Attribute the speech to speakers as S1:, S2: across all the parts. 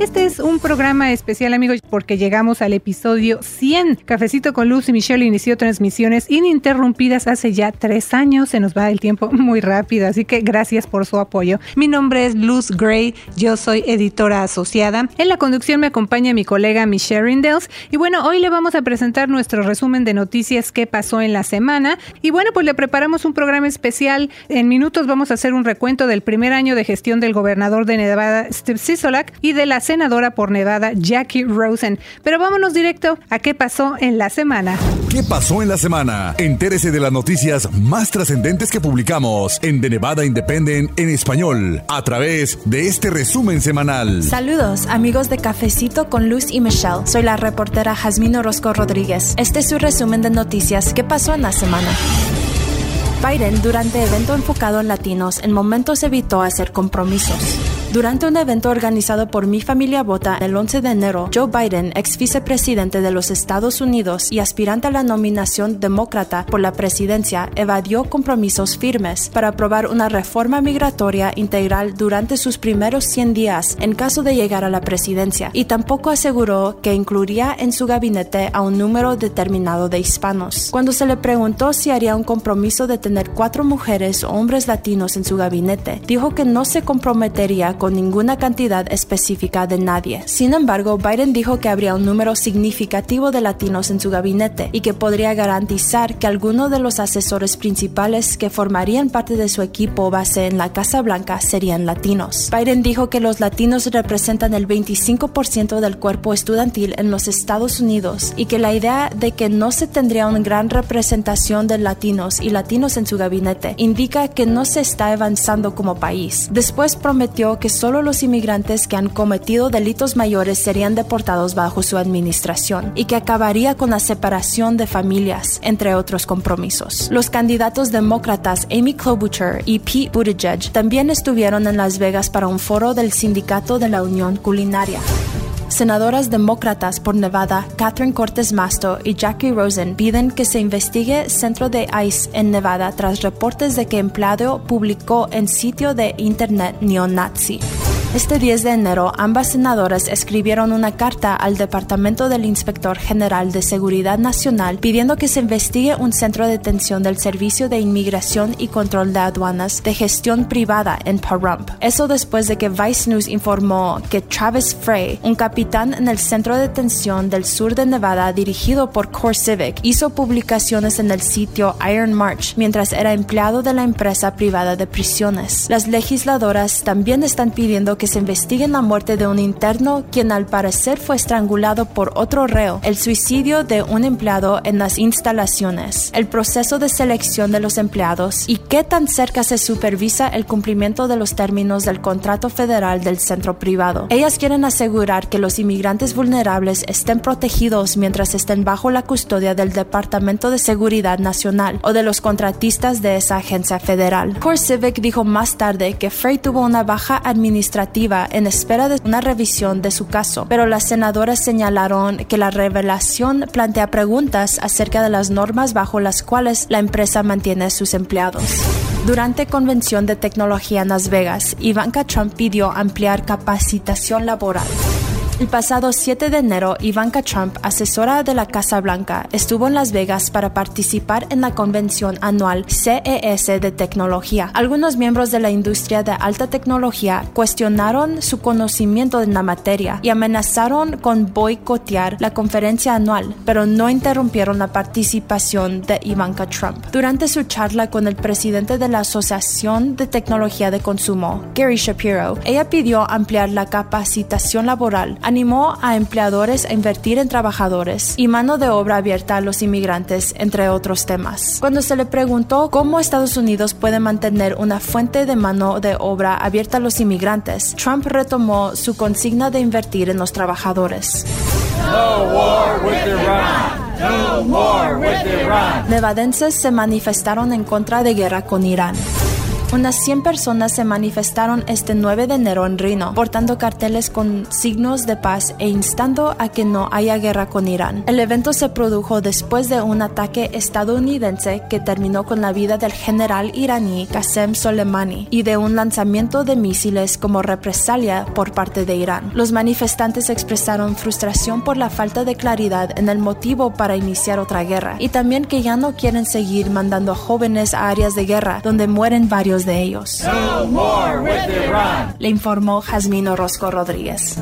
S1: Este es un programa especial, amigos, porque llegamos al episodio 100. Cafecito con Luz y Michelle inició transmisiones ininterrumpidas hace ya tres años. Se nos va el tiempo muy rápido, así que gracias por su apoyo. Mi nombre es Luz Gray, yo soy editora asociada. En la conducción me acompaña mi colega Michelle Rindels. Y bueno, hoy le vamos a presentar nuestro resumen de noticias que pasó en la semana. Y bueno, pues le preparamos un programa especial. En minutos vamos a hacer un recuento del primer año de gestión del gobernador de Nevada, Steve Sisolak, y de las senadora por Nevada, Jackie Rosen. Pero vámonos directo a qué pasó en la semana.
S2: ¿Qué pasó en la semana? Entérese de las noticias más trascendentes que publicamos en The Nevada Independent en español a través de este resumen semanal.
S3: Saludos, amigos de Cafecito con Luz y Michelle. Soy la reportera Jasmine Orozco Rodríguez. Este es su resumen de noticias. ¿Qué pasó en la semana? Biden, durante evento enfocado en latinos, en momentos evitó hacer compromisos. Durante un evento organizado por Mi Familia Vota el 11 de enero, Joe Biden, ex vicepresidente de los Estados Unidos y aspirante a la nominación demócrata por la presidencia, evadió compromisos firmes para aprobar una reforma migratoria integral durante sus primeros 100 días en caso de llegar a la presidencia, y tampoco aseguró que incluiría en su gabinete a un número determinado de hispanos. Cuando se le preguntó si haría un compromiso de tener cuatro mujeres o hombres latinos en su gabinete, dijo que no se comprometería con ninguna cantidad específica de nadie. Sin embargo, Biden dijo que habría un número significativo de latinos en su gabinete y que podría garantizar que algunos de los asesores principales que formarían parte de su equipo base en la Casa Blanca serían latinos. Biden dijo que los latinos representan el 25% del cuerpo estudiantil en los Estados Unidos y que la idea de que no se tendría una gran representación de latinos y latinos en su gabinete indica que no se está avanzando como país. Después prometió que solo los inmigrantes que han cometido delitos mayores serían deportados bajo su administración y que acabaría con la separación de familias, entre otros compromisos. Los candidatos demócratas Amy Klobuchar y Pete Buttigieg también estuvieron en Las Vegas para un foro del Sindicato de la Unión Culinaria. Senadoras demócratas por Nevada, Catherine Cortes Masto y Jackie Rosen piden que se investigue centro de ICE en Nevada tras reportes de que empleado publicó en sitio de internet neonazi. Este 10 de enero, ambas senadoras escribieron una carta al Departamento del Inspector General de Seguridad Nacional pidiendo que se investigue un centro de detención del Servicio de Inmigración y Control de Aduanas de gestión privada en Pahrump. Eso después de que Vice News informó que Travis Frey, un capitán en el centro de detención del sur de Nevada dirigido por Core Civic, hizo publicaciones en el sitio Iron March mientras era empleado de la empresa privada de prisiones. Las legisladoras también están pidiendo que se investigue la muerte de un interno quien al parecer fue estrangulado por otro reo, el suicidio de un empleado en las instalaciones, el proceso de selección de los empleados y qué tan cerca se supervisa el cumplimiento de los términos del contrato federal del centro privado. Ellas quieren asegurar que los inmigrantes vulnerables estén protegidos mientras estén bajo la custodia del Departamento de Seguridad Nacional o de los contratistas de esa agencia federal. Core Civic dijo más tarde que Frey tuvo una baja administrativa en espera de una revisión de su caso, pero las senadoras señalaron que la revelación plantea preguntas acerca de las normas bajo las cuales la empresa mantiene a sus empleados. Durante convención de tecnología en Las Vegas, Ivanka Trump pidió ampliar capacitación laboral. El pasado 7 de enero, Ivanka Trump, asesora de la Casa Blanca, estuvo en Las Vegas para participar en la convención anual CES de tecnología. Algunos miembros de la industria de alta tecnología cuestionaron su conocimiento en la materia y amenazaron con boicotear la conferencia anual, pero no interrumpieron la participación de Ivanka Trump. Durante su charla con el presidente de la Asociación de Tecnología de Consumo, Gary Shapiro, ella pidió ampliar la capacitación laboral animó a empleadores a invertir en trabajadores y mano de obra abierta a los inmigrantes, entre otros temas. Cuando se le preguntó cómo Estados Unidos puede mantener una fuente de mano de obra abierta a los inmigrantes, Trump retomó su consigna de invertir en los trabajadores. Nevadenses se manifestaron en contra de guerra con Irán. Unas 100 personas se manifestaron este 9 de enero en Reno, portando carteles con signos de paz e instando a que no haya guerra con Irán. El evento se produjo después de un ataque estadounidense que terminó con la vida del general iraní Qasem Soleimani y de un lanzamiento de misiles como represalia por parte de Irán. Los manifestantes expresaron frustración por la falta de claridad en el motivo para iniciar otra guerra y también que ya no quieren seguir mandando jóvenes a áreas de guerra donde mueren varios de ellos. Le informó Jasmine Orozco Rodríguez.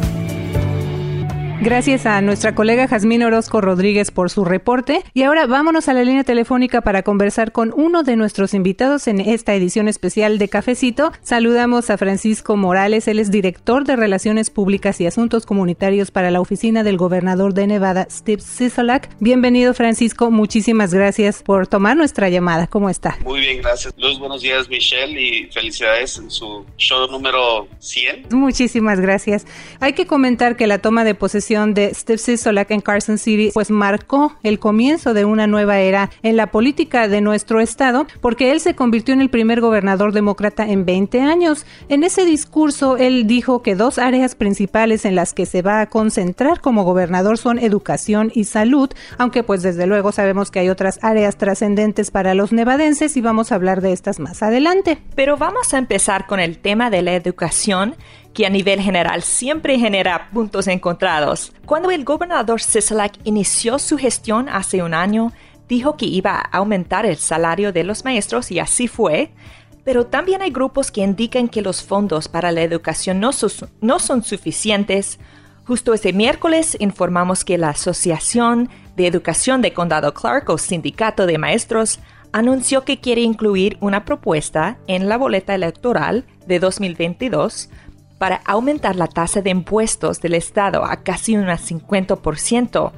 S1: Gracias a nuestra colega Jazmín Orozco Rodríguez por su reporte. Y ahora vámonos a la línea telefónica para conversar con uno de nuestros invitados en esta edición especial de Cafecito. Saludamos a Francisco Morales, él es director de Relaciones Públicas y Asuntos Comunitarios para la Oficina del Gobernador de Nevada, Steve Sisolak. Bienvenido, Francisco. Muchísimas gracias por tomar nuestra llamada. ¿Cómo está?
S4: Muy bien, gracias. Luz, buenos días, Michelle, y felicidades en su show número 100.
S1: Muchísimas gracias. Hay que comentar que la toma de posesión de Steve Sisolak en Carson City pues marcó el comienzo de una nueva era en la política de nuestro estado porque él se convirtió en el primer gobernador demócrata en 20 años. En ese discurso él dijo que dos áreas principales en las que se va a concentrar como gobernador son educación y salud, aunque pues desde luego sabemos que hay otras áreas trascendentes para los nevadenses y vamos a hablar de estas más adelante.
S5: Pero vamos a empezar con el tema de la educación que a nivel general siempre genera puntos encontrados. Cuando el gobernador Sisolak inició su gestión hace un año, dijo que iba a aumentar el salario de los maestros y así fue, pero también hay grupos que indican que los fondos para la educación no, no son suficientes. Justo este miércoles informamos que la Asociación de Educación de Condado Clark o Sindicato de Maestros anunció que quiere incluir una propuesta en la boleta electoral de 2022 para aumentar la tasa de impuestos del Estado a casi un 50%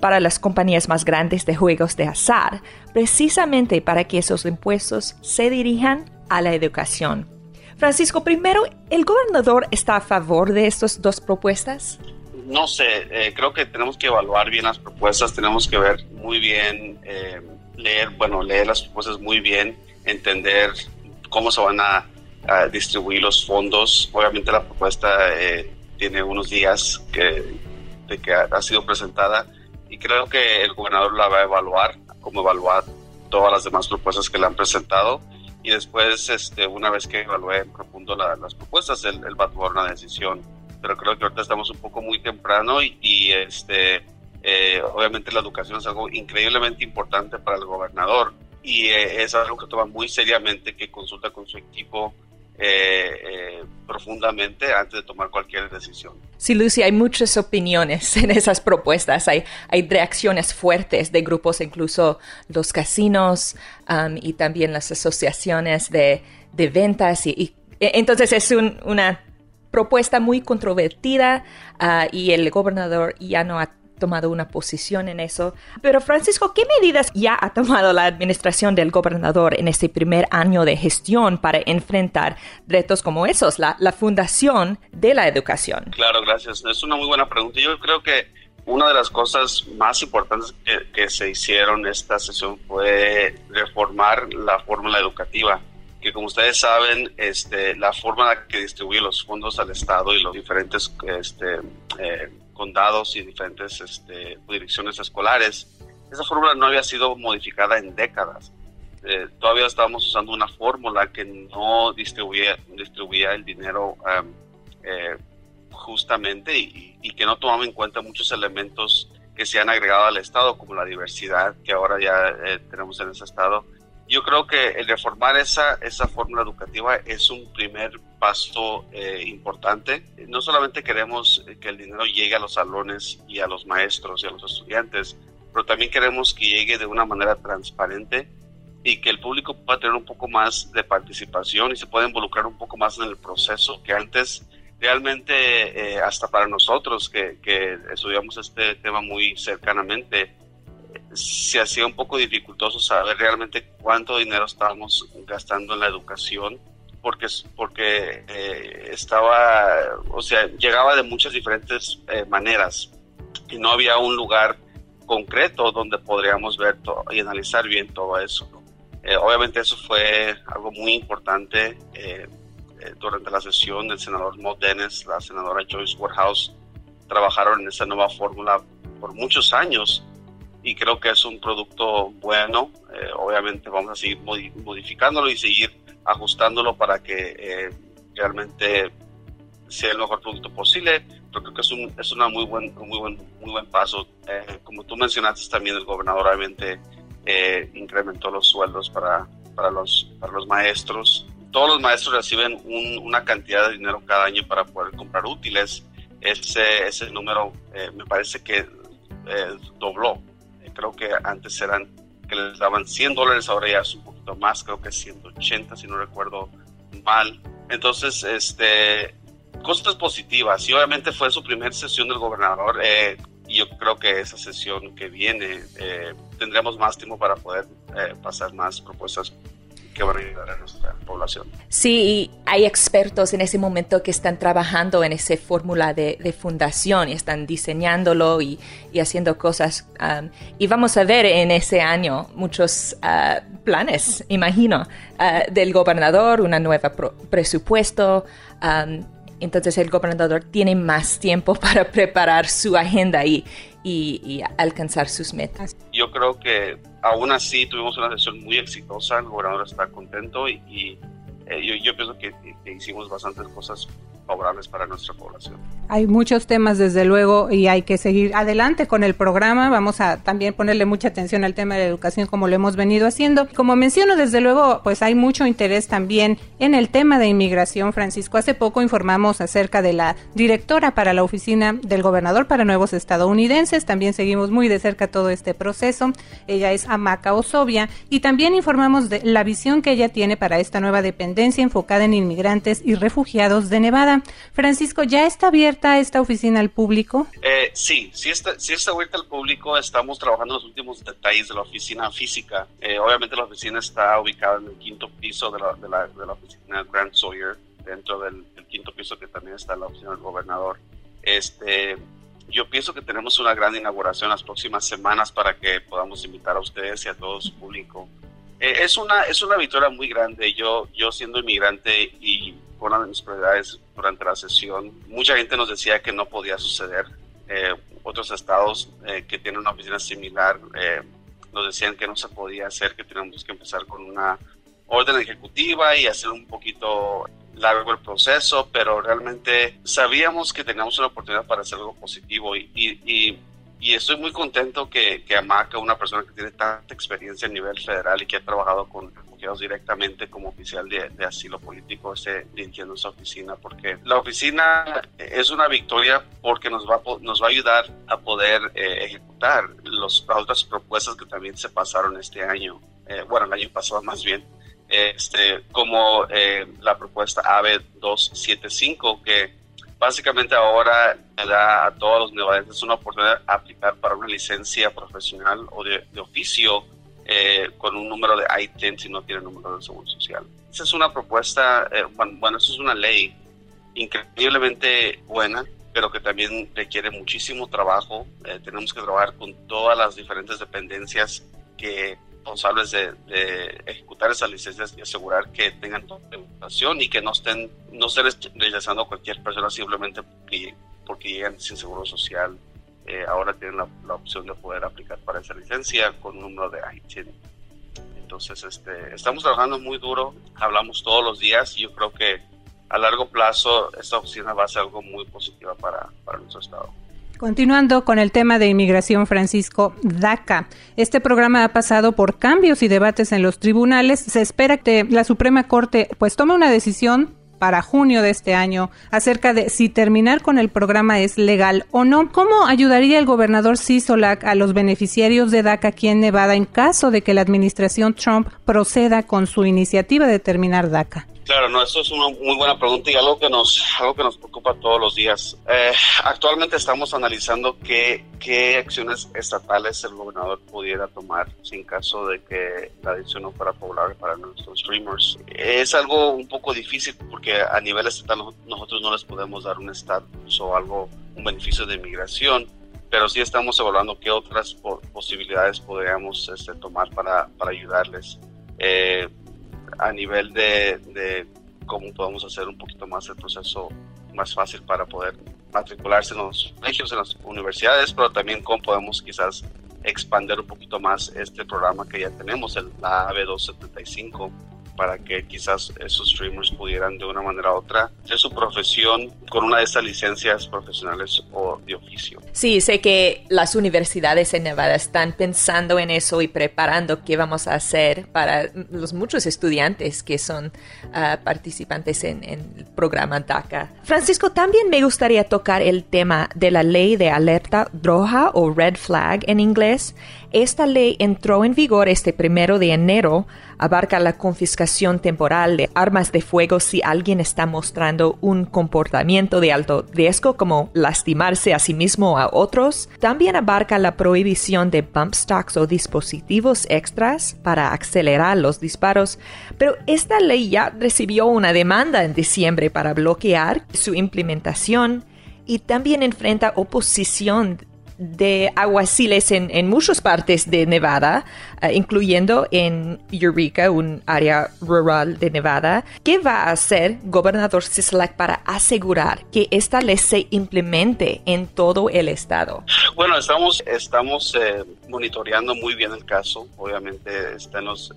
S5: para las compañías más grandes de juegos de azar, precisamente para que esos impuestos se dirijan a la educación. Francisco, primero, ¿el gobernador está a favor de estas dos propuestas?
S4: No sé, eh, creo que tenemos que evaluar bien las propuestas, tenemos que ver muy bien, eh, leer, bueno, leer las propuestas muy bien, entender cómo se van a distribuir los fondos. Obviamente la propuesta eh, tiene unos días que, de que ha, sido presentada y creo que el gobernador la va a evaluar, como evaluar todas las demás propuestas que le han presentado y después, este, una vez que evalúe en profundo las propuestas, él, va a tomar una decisión. Pero creo que ahorita estamos un poco muy temprano y, este, eh, obviamente la educación es algo increíblemente importante para el gobernador y eh, es algo que toma muy seriamente, que consulta con su equipo eh, eh, profundamente antes de tomar cualquier decisión.
S5: Sí, Lucy, hay muchas opiniones en esas propuestas. Hay, hay reacciones fuertes de grupos, incluso los casinos um, y también las asociaciones de, de ventas. Y, e, entonces es una propuesta muy controvertida uh, y el gobernador ya no ha tomado una posición en eso. Pero Francisco, ¿qué medidas ya ha tomado la administración del gobernador en este primer año de gestión para enfrentar retos como esos, la, fundación de la educación?
S4: Claro, gracias. Es una muy buena pregunta. Yo creo que una de las cosas más importantes que, se hicieron en esta sesión fue reformar la fórmula educativa que como ustedes saben, este, la forma que distribuye los fondos al Estado y los diferentes este, eh, condados y diferentes este, direcciones escolares, esa fórmula no había sido modificada en décadas. Eh, todavía estábamos usando una fórmula que no distribuía, distribuía el dinero eh, justamente y, que no tomaba en cuenta muchos elementos que se han agregado al Estado, como la diversidad que ahora ya eh, tenemos en ese Estado. Yo creo que el reformar esa, esa fórmula educativa es un primer paso eh, importante. No solamente queremos que el dinero llegue a los salones y a los maestros y a los estudiantes, pero también queremos que llegue de una manera transparente y que el público pueda tener un poco más de participación y se pueda involucrar un poco más en el proceso que antes realmente eh, hasta para nosotros que, que, estudiamos este tema muy cercanamente se hacía un poco dificultoso saber realmente cuánto dinero estábamos gastando en la educación porque, porque eh, estaba, o sea, llegaba de muchas diferentes eh, maneras y no había un lugar concreto donde podríamos ver y analizar bien todo eso. obviamente eso fue algo muy importante durante la sesión del senador Mo Dennis, la senadora Joyce Waterhouse, trabajaron en esa nueva fórmula por muchos años y creo que es un producto bueno. obviamente vamos a seguir modificándolo y seguir ajustándolo para que realmente sea el mejor producto posible. Creo que es un es una muy buen, muy buen, muy buen paso. Eh, como tú mencionaste también, el gobernador obviamente eh, incrementó los sueldos para, para, los, para los maestros. Todos los maestros reciben una cantidad de dinero cada año para poder comprar útiles. Ese, ese número eh, me parece que dobló. creo que antes eran que les daban 100 dólares, ahora ya es un poquito más, creo que 180 si no recuerdo mal. Entonces, este, cosas positivas. Y obviamente fue su primera sesión del gobernador. Eh, y yo creo que esa sesión que viene eh, tendremos más tiempo para poder eh, pasar más propuestas que van a ayudar a nuestra población.
S5: Sí, hay expertos en ese momento que están trabajando en esa fórmula de, fundación y están diseñándolo y, haciendo cosas. Um, y vamos a ver en ese año muchos uh, planes, imagino, uh, del gobernador, una nueva presupuesto. Um, entonces el gobernador tiene más tiempo para preparar su agenda y, y, alcanzar sus metas.
S4: Creo que aún así tuvimos una sesión muy exitosa, el gobernador está contento y, eh, yo, pienso que hicimos bastantes cosas favorables para nuestra población.
S1: Hay muchos temas desde luego y hay que seguir adelante con el programa. Vamos a también ponerle mucha atención al tema de la educación como lo hemos venido haciendo. Como menciono, desde luego, pues hay mucho interés también en el tema de inmigración, Francisco. Hace poco informamos acerca de la directora para la oficina del gobernador para nuevos estadounidenses. También seguimos muy de cerca todo este proceso. Ella es Amaca Osobia y también informamos de la visión que ella tiene para esta nueva dependencia enfocada en inmigrantes y refugiados de Nevada. Francisco, ¿ya está abierta esta oficina al público?
S4: Eh, sí, sí está, sí está abierta al público. Estamos trabajando los últimos detalles de la oficina física. Eh, obviamente la oficina está ubicada en el quinto piso de la, de la, de la oficina Grant Sawyer, dentro del, quinto piso que también está la oficina del gobernador. Este, yo pienso que tenemos una gran inauguración las próximas semanas para que podamos invitar a ustedes y a todo su público. Eh, es, una, es una victoria muy grande. Yo, yo siendo inmigrante y una de mis prioridades durante la sesión. Mucha gente nos decía que no podía suceder. Eh, otros estados eh, que tienen una oficina similar eh, nos decían que no se podía hacer, que teníamos que empezar con una orden ejecutiva y hacer un poquito largo el proceso, pero realmente sabíamos que teníamos una oportunidad para hacer algo positivo y, y, y estoy muy contento que, que Amaca, una persona que tiene tanta experiencia a nivel federal y que ha trabajado con directamente como oficial de, asilo político esté dirigiendo esa oficina, porque la oficina es una victoria porque nos va, nos va a ayudar a poder eh, ejecutar los, las otras propuestas que también se pasaron este año, eh, bueno, el año pasado más bien, este, como eh, la propuesta AB 275, que básicamente ahora da a todos los nevadenses una oportunidad de aplicar para una licencia profesional o de, de oficio eh, con un número de ITIN si no tiene número de seguro social. Esa es una propuesta, eh, bueno, eso es una ley increíblemente buena, pero que también requiere muchísimo trabajo. Eh, tenemos que trabajar con todas las diferentes dependencias que responsables de, ejecutar esas licencias y asegurar que tengan información y que no estén no estén rechazando a cualquier persona simplemente porque, porque llegan sin seguro social eh, ahora tienen la, opción de poder aplicar para esa licencia con un número de ITIN. Entonces, este, estamos trabajando muy duro, hablamos todos los días y yo creo que a largo plazo esta oficina va a ser algo muy positivo para, para nuestro estado.
S1: Continuando con el tema de inmigración, Francisco, DACA. Este programa ha pasado por cambios y debates en los tribunales. Se espera que la Suprema Corte pues tome una decisión para junio de este año acerca de si terminar con el programa es legal o no. ¿Cómo ayudaría el gobernador Sisolak a los beneficiarios de DACA aquí en Nevada en caso de que la administración Trump proceda con su iniciativa de terminar DACA?
S4: Claro, no, eso es una muy buena pregunta y algo que nos, algo que nos preocupa todos los días. Eh, actualmente estamos analizando qué, qué acciones estatales el gobernador pudiera tomar en caso de que la decisión no fuera popular para nuestros streamers. Es algo un poco difícil porque a nivel estatal nosotros no les podemos dar un estatus o algo, un beneficio de inmigración, pero sí estamos evaluando qué otras posibilidades podríamos este, tomar para, para ayudarles. eh, a nivel de, de cómo podemos hacer un poquito más el proceso más fácil para poder matricularse en los colegios, en las universidades, pero también cómo podemos quizás expandir un poquito más este programa que ya tenemos, el, la AB275, para que quizás esos streamers pudieran de una manera u otra hacer su profesión con una de estas licencias profesionales o de oficio.
S5: Sí, sé que las universidades en Nevada están pensando en eso y preparando qué vamos a hacer para los muchos estudiantes que son uh, participantes en, en, el programa DACA. Francisco, también me gustaría tocar el tema de la ley de alerta roja o red flag en inglés. Esta ley entró en vigor este primero de enero, abarca la confiscación temporal de armas de fuego si alguien está mostrando un comportamiento de alto riesgo como lastimarse a sí mismo o a otros. También abarca la prohibición de bump stocks o dispositivos extras para acelerar los disparos, pero esta ley ya recibió una demanda en diciembre para bloquear su implementación y también enfrenta oposición de aguaciles en, en muchas partes de Nevada, uh, incluyendo en Eureka, un área rural de Nevada. ¿Qué va a hacer gobernador Sisolak para asegurar que esta ley se implemente en todo el estado?
S4: Bueno, estamos, estamos eh, monitoreando muy bien el caso. Obviamente está en los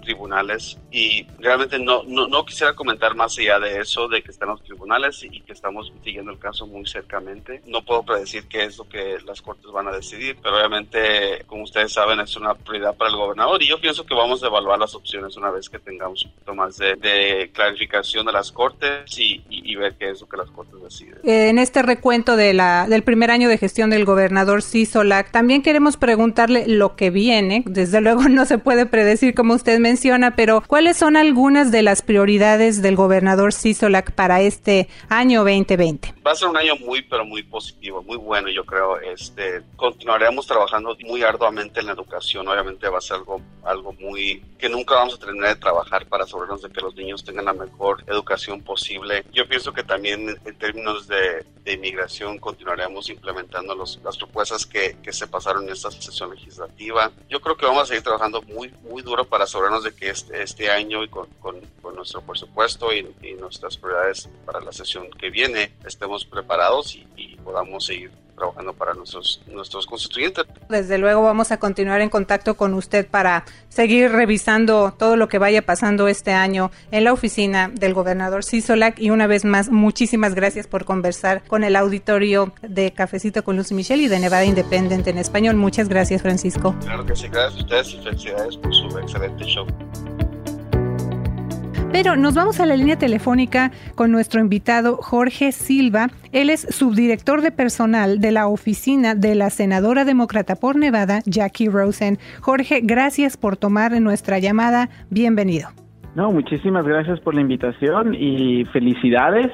S4: tribunales y realmente no, no, quisiera comentar más allá de eso, de que están los tribunales y que estamos siguiendo el caso muy cercamente. No puedo predecir qué es lo que las cortes van a decidir, pero obviamente, como ustedes saben, es una prioridad para el gobernador y yo pienso que vamos a evaluar las opciones una vez que tengamos un poquito más de, clarificación de las cortes y, ver qué es lo que las cortes deciden.
S1: En este recuento de del primer año de gestión del gobernador Sisolak, también queremos preguntarle lo que viene. Desde luego no se puede predecir como usted me menciona, pero ¿cuáles son algunas de las prioridades del gobernador Sisolak para este año 2020?
S4: Va a ser un año muy, pero muy positivo, muy bueno, yo creo. Este, continuaremos trabajando muy arduamente en la educación. Obviamente va a ser algo, algo muy que nunca vamos a terminar de trabajar para asegurarnos de que los niños tengan la mejor educación posible. Yo pienso que también en términos de, de inmigración continuaremos implementando los, las propuestas que, que se pasaron en esta sesión legislativa. Yo creo que vamos a seguir trabajando muy, muy duro para asegurarnos de que este, este año y con, con, nuestro presupuesto y, y, nuestras prioridades para la sesión que viene estemos preparados y, y podamos seguir trabajando para nuestros, nuestros constituyentes.
S1: Desde luego vamos a continuar en contacto con usted para seguir revisando todo lo que vaya pasando este año en la oficina del gobernador Sisolak y una vez más muchísimas gracias por conversar con el auditorio de Cafecito con Luz Michelle y de Nevada Independent en español. Muchas gracias Francisco.
S4: Claro que sí, gracias a ustedes y felicidades por su excelente show.
S1: Pero nos vamos a la línea telefónica con nuestro invitado Jorge Silva. Él es subdirector de personal de la oficina de la senadora demócrata por Nevada, Jackie Rosen. Jorge, gracias por tomar nuestra llamada. Bienvenido.
S6: No, muchísimas gracias por la invitación y felicidades.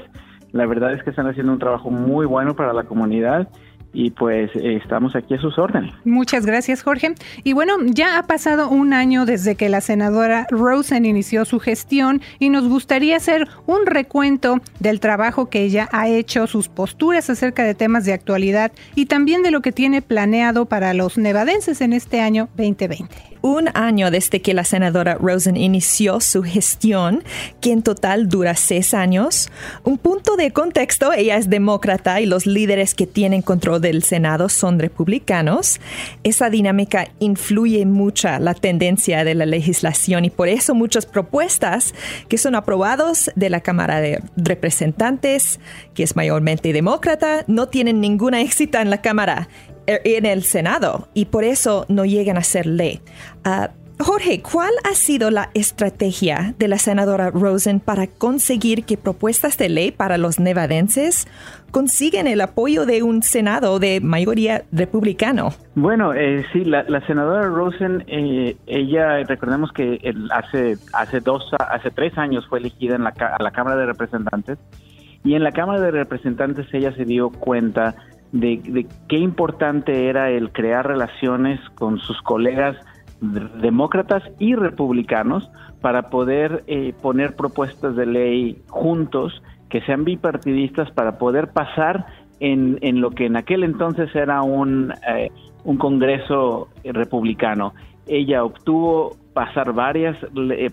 S6: La verdad es que están haciendo un trabajo muy bueno para la comunidad y pues eh, estamos aquí a sus órdenes.
S1: Muchas gracias, Jorge. Y bueno, ya ha pasado un año desde que la senadora Rosen inició su gestión y nos gustaría hacer un recuento del trabajo que ella ha hecho, sus posturas acerca de temas de actualidad y también de lo que tiene planeado para los nevadenses en este año 2020
S5: un año desde que la senadora Rosen inició su gestión, que en total dura seis años. Un punto de contexto, ella es demócrata y los líderes que tienen control del Senado son republicanos. Esa dinámica influye mucho la tendencia de la legislación y por eso muchas propuestas que son aprobados de la Cámara de Representantes, que es mayormente demócrata, no tienen ninguna éxito en la Cámara en el Senado y por eso no llegan a ser ley. Uh, Jorge, ¿cuál ha sido la estrategia de la senadora Rosen para conseguir que propuestas de ley para los nevadenses consiguen el apoyo de un Senado de mayoría republicano?
S6: Bueno, eh, sí, la, senadora Rosen, eh, ella, recordemos que hace, hace, dos, hace tres años fue elegida en a la Cámara de Representantes y en la Cámara de Representantes ella se dio cuenta de, qué importante era el crear relaciones con sus colegas demócratas y republicanos para poder eh, poner propuestas de ley juntos que sean bipartidistas para poder pasar en, en lo que en aquel entonces era un, eh, un Congreso republicano. Ella obtuvo pasar varios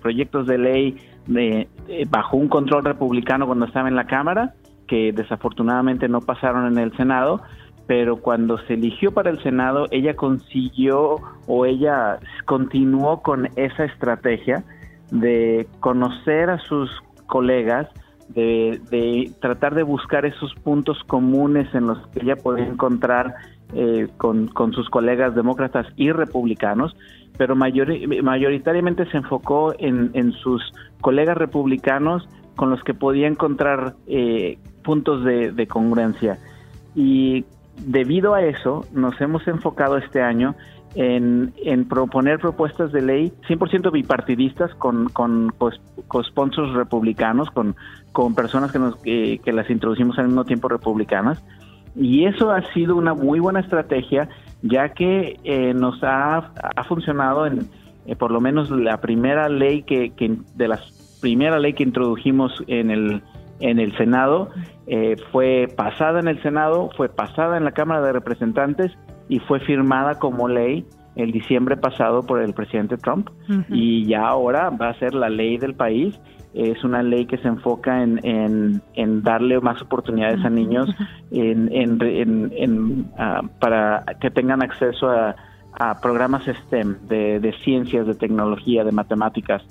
S6: proyectos de ley de, bajo un control republicano cuando estaba en la Cámara, que desafortunadamente no pasaron en el Senado, pero cuando se eligió para el Senado, ella consiguió o ella continuó con esa estrategia de conocer a sus colegas, de, tratar de buscar esos puntos comunes en los que ella podía encontrar eh, con, sus colegas demócratas y republicanos, pero mayoritariamente se enfocó en, sus colegas republicanos con los que podía encontrar eh, puntos de, congruencia. Y debido a eso, nos hemos enfocado este año en, proponer propuestas de ley 100% bipartidistas con, con, sponsors republicanos, con, con personas que, nos, que las introducimos al mismo tiempo republicanas. Y eso ha sido una muy buena estrategia, ya que eh, nos ha, ha, funcionado en, eh, por lo menos la primera ley que, que de la primera ley que introdujimos en el en el Senado, eh, fue pasada en el Senado, fue pasada en la Cámara de Representantes y fue firmada como ley el diciembre pasado por el presidente Trump y ya ahora va a ser la ley del país. Es una ley que se enfoca en, en, darle más oportunidades a niños en, ah, para que tengan acceso a, programas STEM de, de, ciencias, de tecnología, de matemáticas.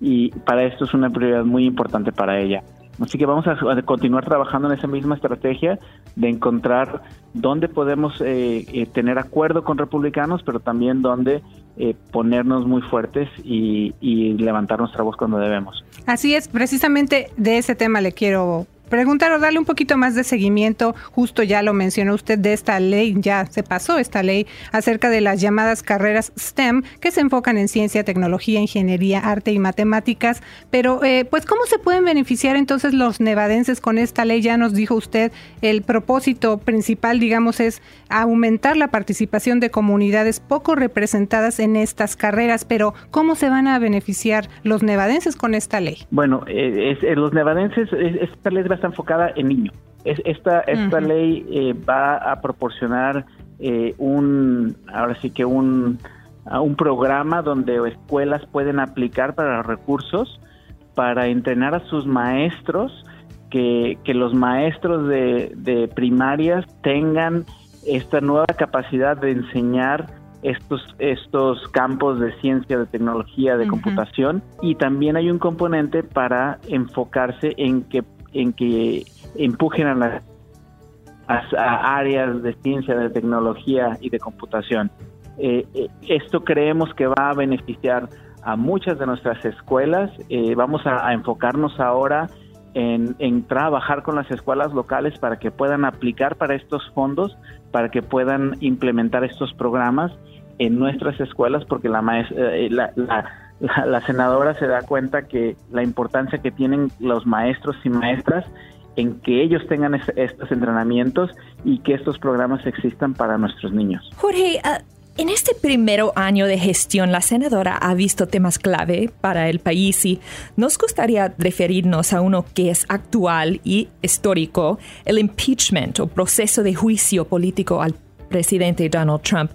S6: Y para esto es una prioridad muy importante para ella. Así que vamos a, continuar trabajando en esa misma estrategia de encontrar dónde podemos eh, eh, tener acuerdo con republicanos, pero también dónde eh, ponernos muy fuertes y, y levantar nuestra voz cuando debemos.
S1: Así es, precisamente de ese tema le quiero preguntar o darle un poquito más de seguimiento, justo ya lo mencionó usted de esta ley, ya se pasó esta ley acerca de las llamadas carreras STEM que se enfocan en ciencia, tecnología, ingeniería, arte y matemáticas, pero eh, pues cómo se pueden beneficiar entonces los nevadenses con esta ley, ya nos dijo usted, el propósito principal digamos es aumentar la participación de comunidades poco representadas en estas carreras, pero ¿cómo se van a beneficiar los nevadenses con esta ley?
S6: Bueno, eh, eh, los nevadenses, esta ley va está enfocada en niños. esta esta ley eh, va a proporcionar eh, un, ahora sí que un, un programa donde escuelas pueden aplicar para recursos para entrenar a sus maestros, que, que los maestros de, de primarias tengan esta nueva capacidad de enseñar estos, estos campos de ciencia, de tecnología, de computación. Y también hay un componente para enfocarse en que en que empujen a las áreas de ciencia, de tecnología y de computación. Eh, eh, esto creemos que va a beneficiar a muchas de nuestras escuelas. Eh, vamos a, enfocarnos ahora en, trabajar con las escuelas locales para que puedan aplicar para estos fondos, para que puedan implementar estos programas en nuestras escuelas, porque la, la, la la, senadora se da cuenta que la importancia que tienen los maestros y maestras en que ellos tengan estos entrenamientos y que estos programas existan para nuestros niños.
S5: Jorge, ah, en este primer año de gestión, la senadora ha visto temas clave para el país y nos gustaría referirnos a uno que es actual y histórico, el impeachment o proceso de juicio político al presidente Donald Trump.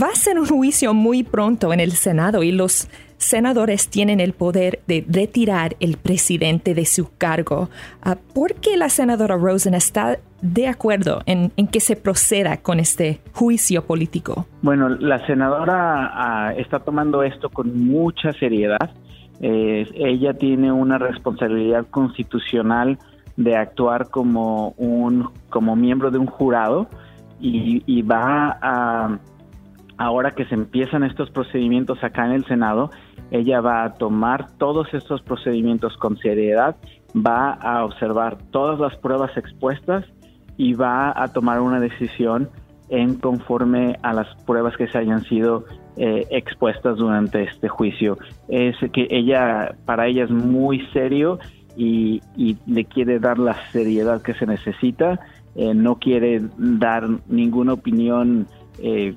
S5: Va a ser un juicio muy pronto en el Senado y los senadores tienen el poder de retirar el presidente de su cargo. Ah, ¿Por qué la senadora Rosen está de acuerdo en, que se proceda con este juicio político?
S6: Bueno, la senadora ah, está tomando esto con mucha seriedad. Ella tiene una responsabilidad constitucional de actuar como un como miembro de un jurado y, va a, ahora que se empiezan estos procedimientos acá en el Senado, ella va a tomar todos estos procedimientos con seriedad, va a observar todas las pruebas expuestas y va a tomar una decisión en conforme a las pruebas que se hayan sido eh, expuestas durante este juicio. Es que ella, para ella es muy serio y, le quiere dar la seriedad que se necesita eh, no quiere dar ninguna opinión eh,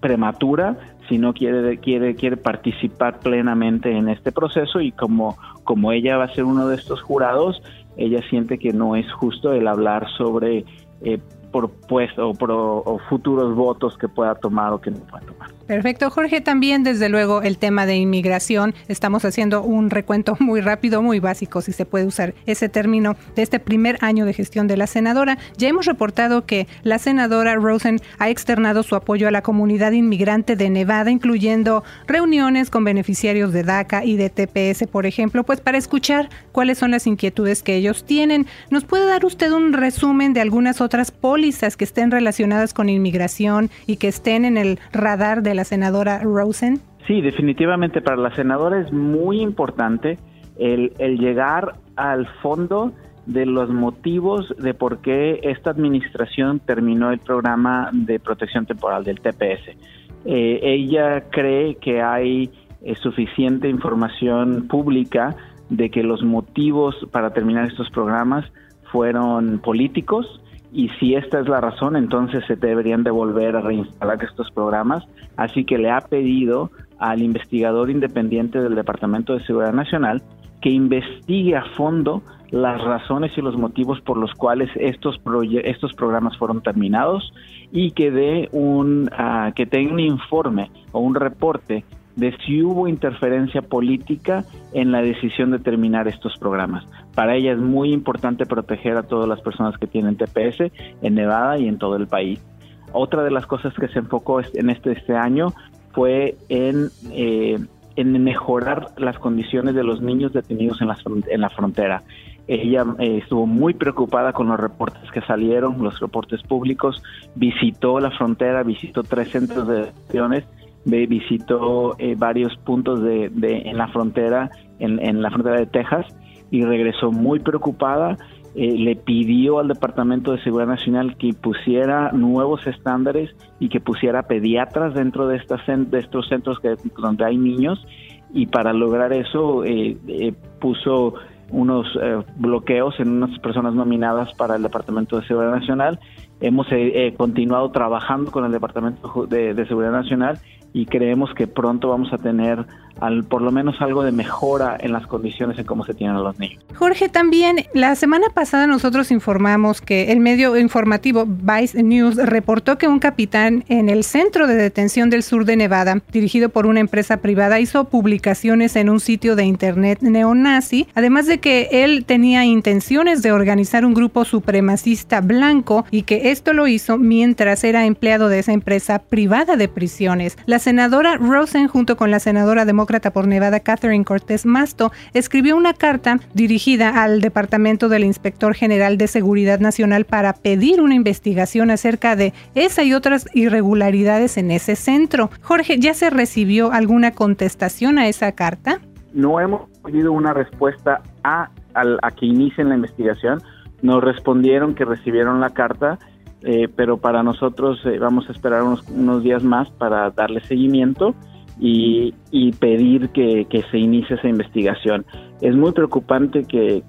S6: prematura, sino quiere, quiere, quiere participar plenamente en este proceso y como, como ella va a ser uno de estos jurados, ella siente que no es justo el hablar sobre eh, propuestas o, o, futuros votos que pueda tomar o que no pueda tomar.
S1: Perfecto, Jorge. También, desde luego, el tema de inmigración. Estamos haciendo un recuento muy rápido, muy básico, si se puede usar ese término, de este primer año de gestión de la senadora. Ya hemos reportado que la senadora Rosen ha externado su apoyo a la comunidad inmigrante de Nevada, incluyendo reuniones con beneficiarios de DACA y de TPS, por ejemplo, pues para escuchar cuáles son las inquietudes que ellos tienen. ¿Nos puede dar usted un resumen de algunas otras pólizas que estén relacionadas con inmigración y que estén en el radar de la senadora Rosen?
S6: Sí, definitivamente para la senadora es muy importante el, el llegar al fondo de los motivos de por qué esta administración terminó el programa de protección temporal del TPS. Eh, ella cree que hay eh, suficiente información pública de que los motivos para terminar estos programas fueron políticos y si esta es la razón, entonces se deberían de volver a reinstalar estos programas. Así que le ha pedido al investigador independiente del Departamento de Seguridad Nacional que investigue a fondo las razones y los motivos por los cuales estos estos programas fueron terminados y que dé un uh, que tenga un informe o un reporte de si hubo interferencia política en la decisión de terminar estos programas. Para ella es muy importante proteger a todas las personas que tienen TPS en Nevada y en todo el país. Otra de las cosas que se enfocó en este, este año fue en, eh, en mejorar las condiciones de los niños detenidos en la, en la frontera. Ella eh, estuvo muy preocupada con los reportes que salieron, los reportes públicos, visitó la frontera, visitó tres centros de detenciones, visitó eh, varios puntos de, en la frontera, en, la frontera de Texas, y regresó muy preocupada. Eh, le pidió al Departamento de Seguridad Nacional que pusiera nuevos estándares y que pusiera pediatras dentro de, estas, de estos centros que, donde hay niños y para lograr eso puso unos eh, bloqueos en unas personas nominadas para el Departamento de Seguridad Nacional. Hemos eh, eh, continuado trabajando con el Departamento de, de Seguridad Nacional y creemos que pronto vamos a tener por lo menos algo de mejora en las condiciones en cómo se tienen a los niños.
S1: Jorge, también la semana pasada nosotros informamos que el medio informativo Vice News reportó que un capitán en el centro de detención del sur de Nevada, dirigido por una empresa privada, hizo publicaciones en un sitio de internet neonazi, además de que él tenía intenciones de organizar un grupo supremacista blanco y que esto lo hizo mientras era empleado de esa empresa privada de prisiones. La senadora Rosen, junto con la senadora demócrata por Nevada Catherine Cortés Masto, escribió una carta dirigida al Departamento del Inspector General de Seguridad Nacional para pedir una investigación acerca de esa y otras irregularidades en ese centro. Jorge, ¿ya se recibió alguna contestación a esa carta?
S6: No hemos recibido una respuesta a, a, que inicien la investigación. Nos respondieron que recibieron la carta eh, pero para nosotros eh, vamos a esperar unos, días más para darle seguimiento y, pedir que, se inicie esa investigación. Es muy preocupante que,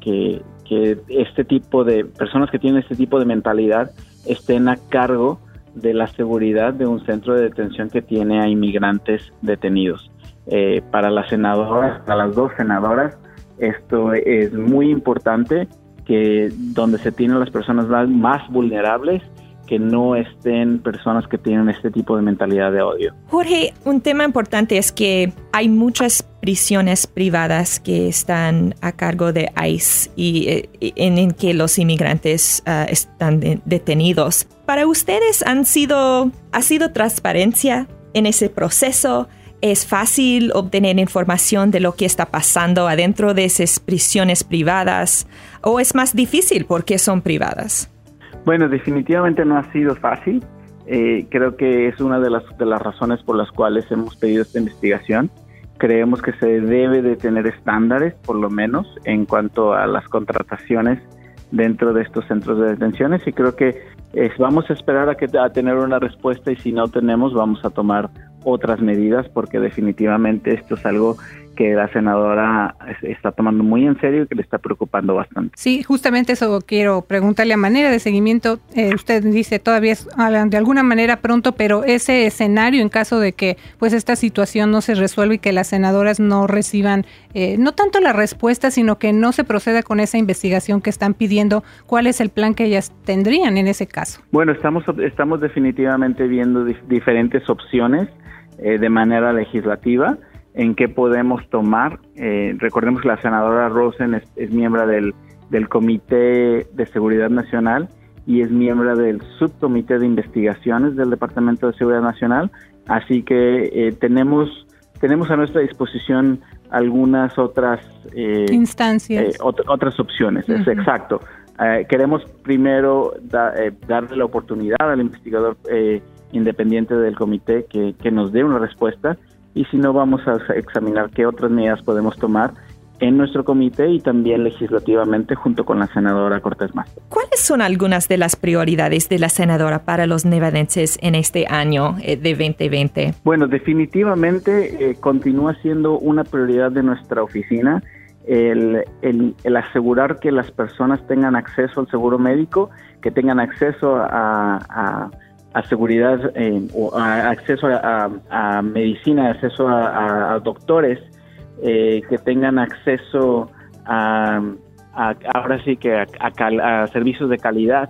S6: este tipo de personas que tienen este tipo de mentalidad estén a cargo de la seguridad de un centro de detención que tiene a inmigrantes detenidos. Eh, para la senadora, para las dos senadoras, esto es muy importante que donde se tienen las personas más vulnerables que no estén personas que tienen este tipo de mentalidad de odio.
S5: Jorge, un tema importante es que hay muchas prisiones privadas que están a cargo de ICE y eh, en, que los inmigrantes ah, están detenidos. Para ustedes han sido ha sido transparencia en ese proceso. ¿Es fácil obtener información de lo que está pasando adentro de esas prisiones privadas o es más difícil porque son privadas?
S6: Bueno, definitivamente no ha sido fácil. Eh, creo que es una de las, de las razones por las cuales hemos pedido esta investigación. Creemos que se debe de tener estándares, por lo menos, en cuanto a las contrataciones dentro de estos centros de detenciones y creo que vamos a esperar a, que, a tener una respuesta y si no tenemos vamos a tomar otras medidas porque definitivamente esto es algo que la senadora está tomando muy en serio y que le está preocupando bastante.
S1: Sí, justamente eso quiero preguntarle a manera de seguimiento. Eh, usted dice todavía es de alguna manera pronto, pero ese escenario en caso de que pues esta situación no se resuelva y que las senadoras no reciban eh, no tanto la respuesta, sino que no se proceda con esa investigación que están pidiendo, ¿cuál es el plan que ellas tendrían en ese caso?
S6: Bueno, estamos estamos definitivamente viendo diferentes opciones eh, de manera legislativa en qué podemos tomar. Eh, recordemos que la senadora Rosen es, miembro del, del, Comité de Seguridad Nacional y es miembro del Subcomité de Investigaciones del Departamento de Seguridad Nacional, así que eh, tenemos, tenemos a nuestra disposición algunas otras
S1: instancias,
S6: otras opciones, es exacto. queremos primero darle la oportunidad al investigador independiente del comité que, que nos dé una respuesta y si no vamos a examinar qué otras medidas podemos tomar en nuestro comité y también legislativamente junto con la senadora Cortés Más.
S5: ¿Cuáles son algunas de las prioridades de la senadora para los nevadenses en este año eh, de 2020?
S6: Bueno, definitivamente eh, continúa siendo una prioridad de nuestra oficina el, el, asegurar que las personas tengan acceso al seguro médico, que tengan acceso a a seguridad, eh, o a acceso a, medicina, acceso a, doctores eh, que tengan acceso a, ahora sí que a, servicios de calidad.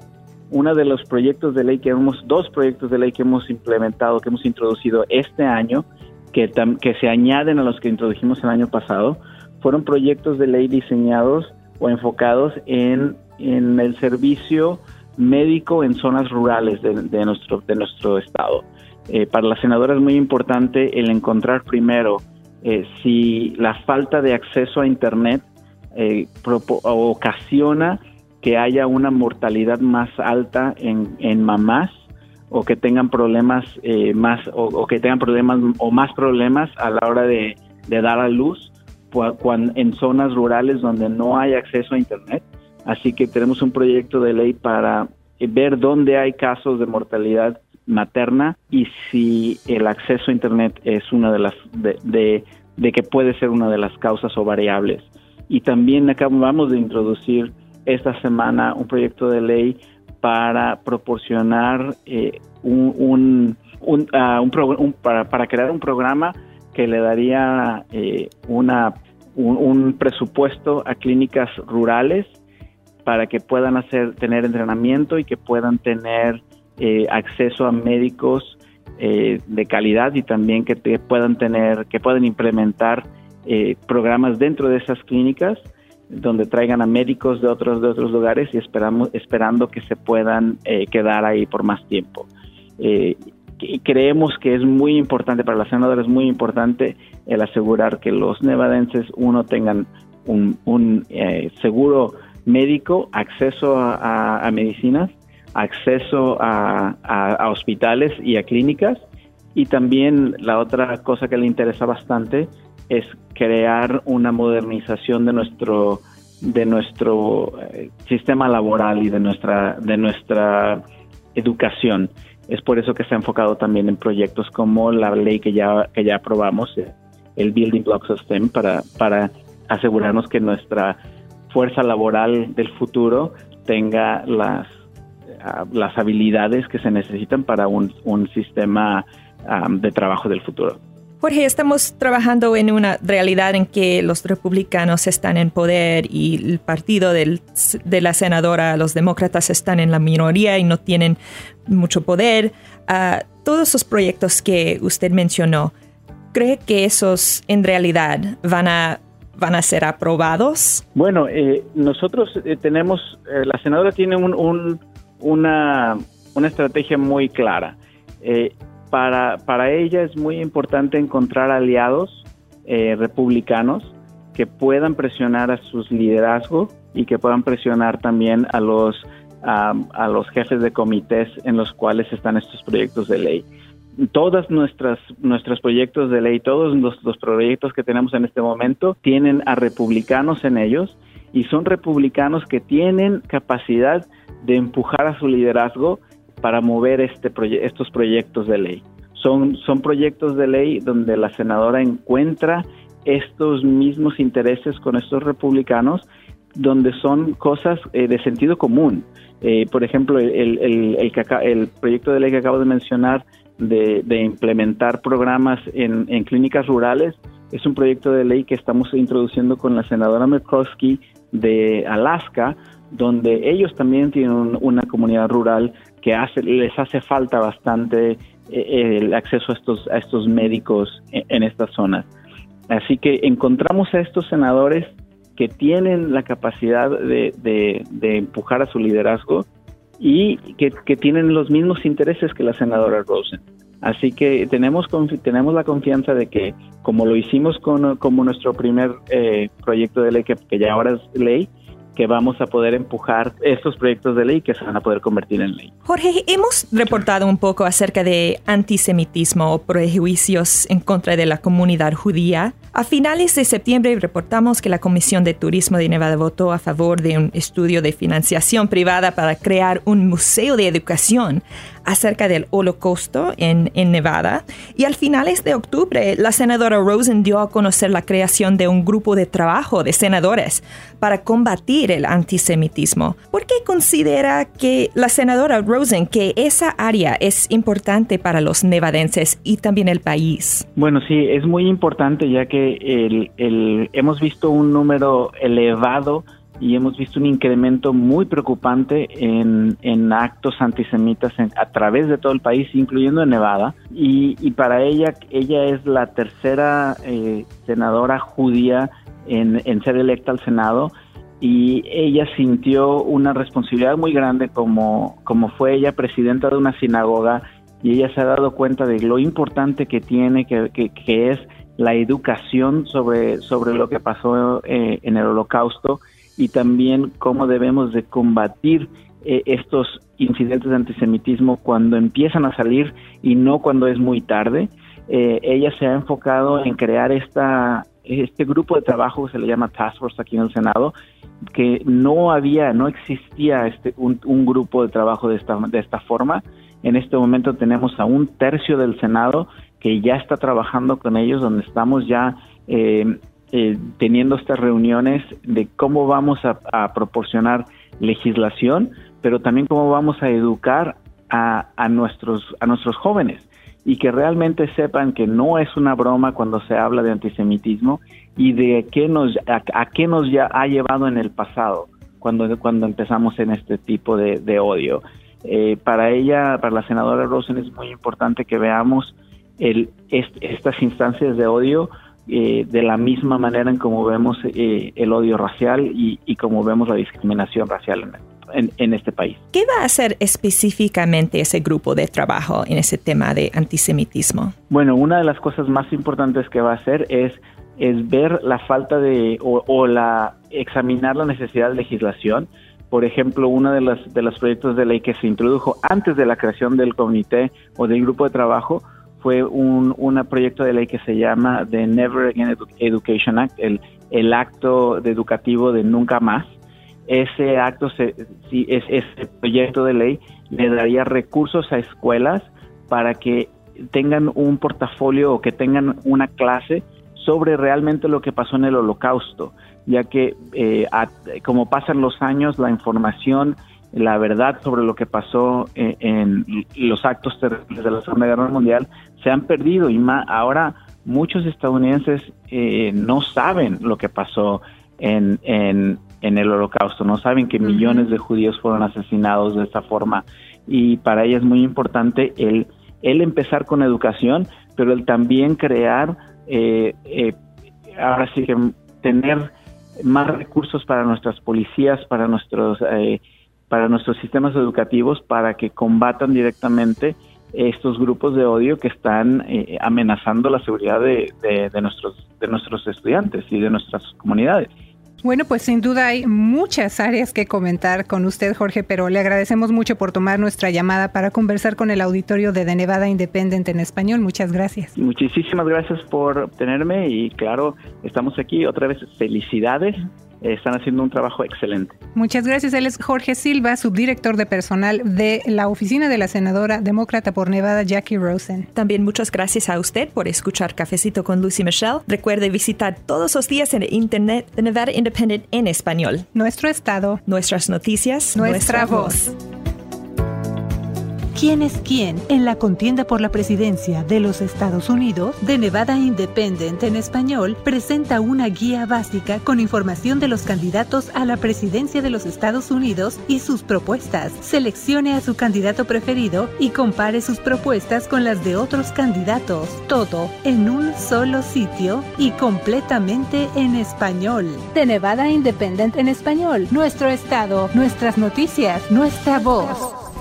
S6: Uno de los proyectos de ley que hemos, dos proyectos de ley que hemos implementado, que hemos introducido este año, que, que se añaden a los que introdujimos el año pasado, fueron proyectos de ley diseñados o enfocados en, en el servicio médico en zonas rurales de, nuestro, de nuestro estado. Eh, para la senadora es muy importante el encontrar primero eh, si la falta de acceso a Internet eh, ocasiona que haya una mortalidad más alta en, en mamás o que tengan problemas más o, que tengan problemas o más problemas a la hora de, dar a luz en zonas rurales donde no hay acceso a Internet Así que tenemos un proyecto de ley para eh, ver dónde hay casos de mortalidad materna y si el acceso a Internet es una de las, de, que puede ser una de las causas o variables. Y también acabamos de introducir esta semana un proyecto de ley para proporcionar eh, un, un, ah, para, para, crear un programa que le daría eh, una, un, presupuesto a clínicas rurales para que puedan hacer, tener entrenamiento y que puedan tener eh, acceso a médicos eh, de calidad y también que puedan tener, que puedan implementar eh, programas dentro de esas clínicas donde traigan a médicos de otros de otros lugares y esperamos esperando que se puedan quedar ahí por más tiempo. creemos que es muy importante para la senadora es muy importante el asegurar que los nevadenses uno tengan un, un seguro médico, acceso a, medicinas, acceso a, hospitales y a clínicas. Y también la otra cosa que le interesa bastante es crear una modernización de nuestro de nuestro eh, sistema laboral y de nuestra de nuestra educación. Es por eso que se ha enfocado también en proyectos como la ley que ya que ya aprobamos, el Building Block System para para asegurarnos que nuestra fuerza laboral del futuro tenga las, ah, las habilidades que se necesitan para un, sistema ah, de trabajo del futuro.
S5: Jorge, estamos trabajando en una realidad en que los republicanos están en poder y el partido de la senadora, los demócratas, están en la minoría y no tienen mucho poder. Uh, todos esos proyectos que usted mencionó, ¿cree que esos en realidad van a van a ser aprobados?
S6: Bueno, eh, nosotros eh, tenemos, eh, la senadora tiene un, una, una, estrategia muy clara. para, para ella es muy importante encontrar aliados republicanos que puedan presionar a sus liderazgos y que puedan presionar también a los, a los jefes de comités en los cuales están estos proyectos de ley todas nuestras nuestros proyectos de ley, todos los, proyectos que tenemos en este momento tienen a republicanos en ellos y son republicanos que tienen capacidad de empujar a su liderazgo para mover este estos proyectos de ley. Son, son proyectos de ley donde la senadora encuentra estos mismos intereses con estos republicanos, donde son cosas eh, de sentido común. Eh, por ejemplo, el, el, el, el, proyecto de ley que acabo de mencionar de, implementar programas en, clínicas rurales. Es un proyecto de ley que estamos introduciendo con la senadora Murkowski de Alaska, donde ellos también tienen una comunidad rural que les hace falta bastante eh, el acceso a estos, médicos en, estas zonas. Así que encontramos a estos senadores que tienen la capacidad de, empujar a su liderazgo y que, tienen los mismos intereses que la senadora Rosen. Así que tenemos, tenemos la confianza de que, como lo hicimos con como nuestro primer eh, proyecto de ley, que, que ya ahora es ley, que vamos a poder empujar estos proyectos de ley que se van a poder convertir en ley.
S5: Jorge, hemos reportado un poco acerca de antisemitismo o prejuicios en contra de la comunidad judía. A finales de septiembre reportamos que la Comisión de Turismo de Nevada votó a favor de un estudio de financiación privada para crear un museo de educación acerca del holocausto en, en Nevada. Y al finales de octubre, la senadora Rosen dio a conocer la creación de un grupo de trabajo de senadores para combatir el antisemitismo. ¿Por qué considera que la senadora Rosen que esa área es importante para los nevadenses y también el país?
S6: Bueno, sí, es muy importante ya que el, el, hemos visto un número elevado y hemos visto un incremento muy preocupante en, en actos antisemitas a través de todo el país, incluyendo en Nevada. Y, y para ella, ella es la tercera eh, senadora judía en, en ser electa al Senado y ella sintió una responsabilidad muy grande como, como fue ella presidenta de una sinagoga y ella se ha dado cuenta de lo importante que tiene, que, que, que es la educación sobre, sobre lo que pasó eh, en el holocausto y también cómo debemos de combatir eh, estos incidentes de antisemitismo cuando empiezan a salir y no cuando es muy tarde. Eh, ella se ha enfocado en crear esta, este grupo de trabajo que se le llama Task Force aquí en el Senado, que no había, no existía este, un, grupo de trabajo de esta, de esta forma. En este momento tenemos a un tercio del Senado que ya está trabajando con ellos, donde estamos ya eh, eh, teniendo estas reuniones de cómo vamos a, proporcionar legislación, pero también cómo vamos a educar a, nuestros, a nuestros jóvenes y que realmente sepan que no es una broma cuando se habla de antisemitismo y de qué nos, a, qué nos ya ha llevado en el pasado cuando, cuando empezamos en este tipo de, odio. Eh, para ella, para la senadora Rosen, es muy importante que veamos el, estas instancias de odio eh, de la misma manera en como vemos eh, el odio racial y, y, como vemos la discriminación racial en, en, este país.
S5: ¿Qué va a hacer específicamente ese grupo de trabajo en ese tema de antisemitismo?
S6: Bueno, una de las cosas más importantes que va a hacer es, es ver la falta de o, la examinar la necesidad de legislación. Por ejemplo, uno de los, de los proyectos de ley que se introdujo antes de la creación del comité o del grupo de trabajo fue un, proyecto de ley que se llama The Never Again Education Act, el, el acto de educativo de nunca más. Ese acto, se, si es, ese proyecto de ley le daría recursos a escuelas para que tengan un portafolio o que tengan una clase sobre realmente lo que pasó en el holocausto, ya que eh, como pasan los años, la información la verdad sobre lo que pasó eh, en, los actos terribles de la Segunda Guerra Mundial se han perdido y ahora muchos estadounidenses eh, no saben lo que pasó en, en, el holocausto, no saben que millones de judíos fueron asesinados de esta forma. Y para ella es muy importante el, el empezar con educación, pero el también crear, eh, ahora sí que tener más recursos para nuestras policías, para nuestros para nuestros sistemas educativos para que combatan directamente estos grupos de odio que están eh, amenazando la seguridad de, de, nuestros, de nuestros estudiantes y de nuestras comunidades.
S1: Bueno, pues sin duda hay muchas áreas que comentar con usted, Jorge, pero le agradecemos mucho por tomar nuestra llamada para conversar con el auditorio de The Nevada Independent en español. Muchas gracias.
S6: Muchísimas gracias por tenerme y claro, estamos aquí otra vez. Felicidades están haciendo un trabajo excelente.
S1: Muchas gracias. Él es Jorge Silva, subdirector de personal de la oficina de la senadora demócrata por Nevada, Jackie Rosen.
S5: También muchas gracias a usted por escuchar Cafecito con Lucy Michelle. Recuerde visitar todos los días en el internet de Nevada Independent en español.
S1: Nuestro estado.
S5: Nuestras noticias.
S1: Nuestra, voz.
S7: Quién es quién en la contienda por la presidencia de los Estados Unidos, The Nevada Independent en español presenta una guía básica con información de los candidatos a la presidencia de los Estados Unidos y sus propuestas. Seleccione a su candidato preferido y compare sus propuestas con las de otros candidatos. Todo en un solo sitio y completamente en español. The Nevada Independent en español. Nuestro estado, nuestras noticias, nuestra voz.